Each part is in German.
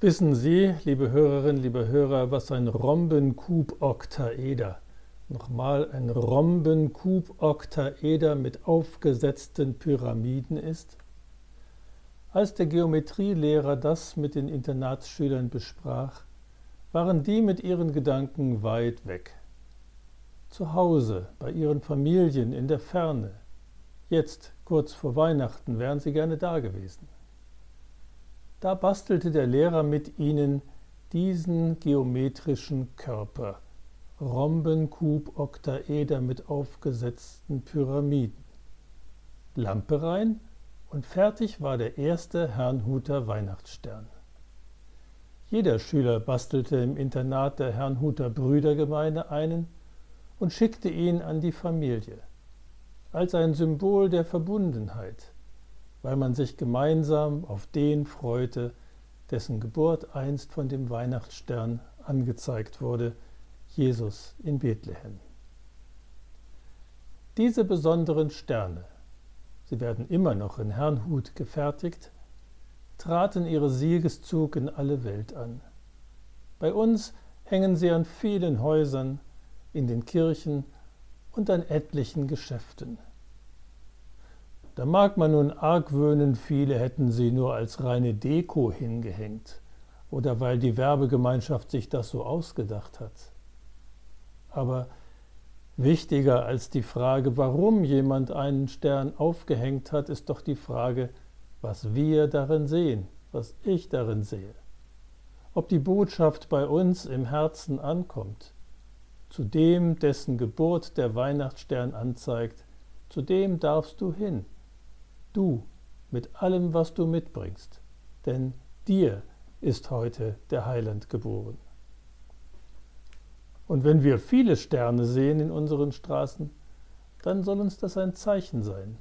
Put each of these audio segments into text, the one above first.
Wissen Sie, liebe Hörerinnen, liebe Hörer, was ein Rhombenkuboktaeder, nochmal ein Rhombenkuboktaeder mit aufgesetzten Pyramiden ist? Als der Geometrielehrer das mit den Internatsschülern besprach, waren die mit ihren Gedanken weit weg. Zu Hause, bei ihren Familien in der Ferne. Jetzt, kurz vor Weihnachten, wären sie gerne da gewesen. Da bastelte der Lehrer mit ihnen diesen geometrischen Körper, Rhombenkuboktaeder mit aufgesetzten Pyramiden. Lampe rein und fertig war der erste Herrnhuter Weihnachtsstern. Jeder Schüler bastelte im Internat der Herrnhuter Brüdergemeinde einen und schickte ihn an die Familie, als ein Symbol der Verbundenheit, weil man sich gemeinsam auf den freute, dessen Geburt einst von dem Weihnachtsstern angezeigt wurde, Jesus in Bethlehem. Diese besonderen Sterne, sie werden immer noch in Herrnhut gefertigt, traten ihre Siegeszug in alle Welt an. Bei uns hängen sie an vielen Häusern, in den Kirchen und an etlichen Geschäften. Da mag man nun argwöhnen, viele hätten sie nur als reine Deko hingehängt oder weil die Werbegemeinschaft sich das so ausgedacht hat. Aber wichtiger als die Frage, warum jemand einen Stern aufgehängt hat, ist doch die Frage, was wir darin sehen, was ich darin sehe. Ob die Botschaft bei uns im Herzen ankommt, zu dem, dessen Geburt der Weihnachtsstern anzeigt, zu dem darfst du hin du mit allem, was du mitbringst, denn dir ist heute der Heiland geboren. Und wenn wir viele Sterne sehen in unseren Straßen, dann soll uns das ein Zeichen sein.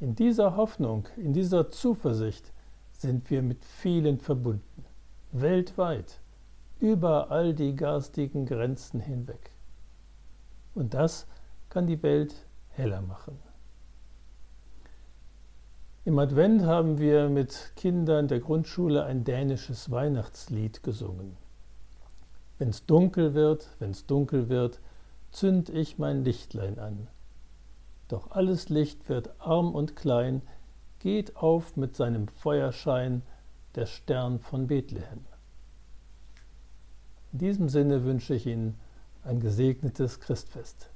In dieser Hoffnung, in dieser Zuversicht sind wir mit vielen verbunden, weltweit, über all die garstigen Grenzen hinweg. Und das kann die Welt heller machen. Im Advent haben wir mit Kindern der Grundschule ein dänisches Weihnachtslied gesungen. Wenn's dunkel wird, wenn's dunkel wird, zünd ich mein Lichtlein an. Doch alles Licht wird arm und klein, geht auf mit seinem Feuerschein der Stern von Bethlehem. In diesem Sinne wünsche ich Ihnen ein gesegnetes Christfest.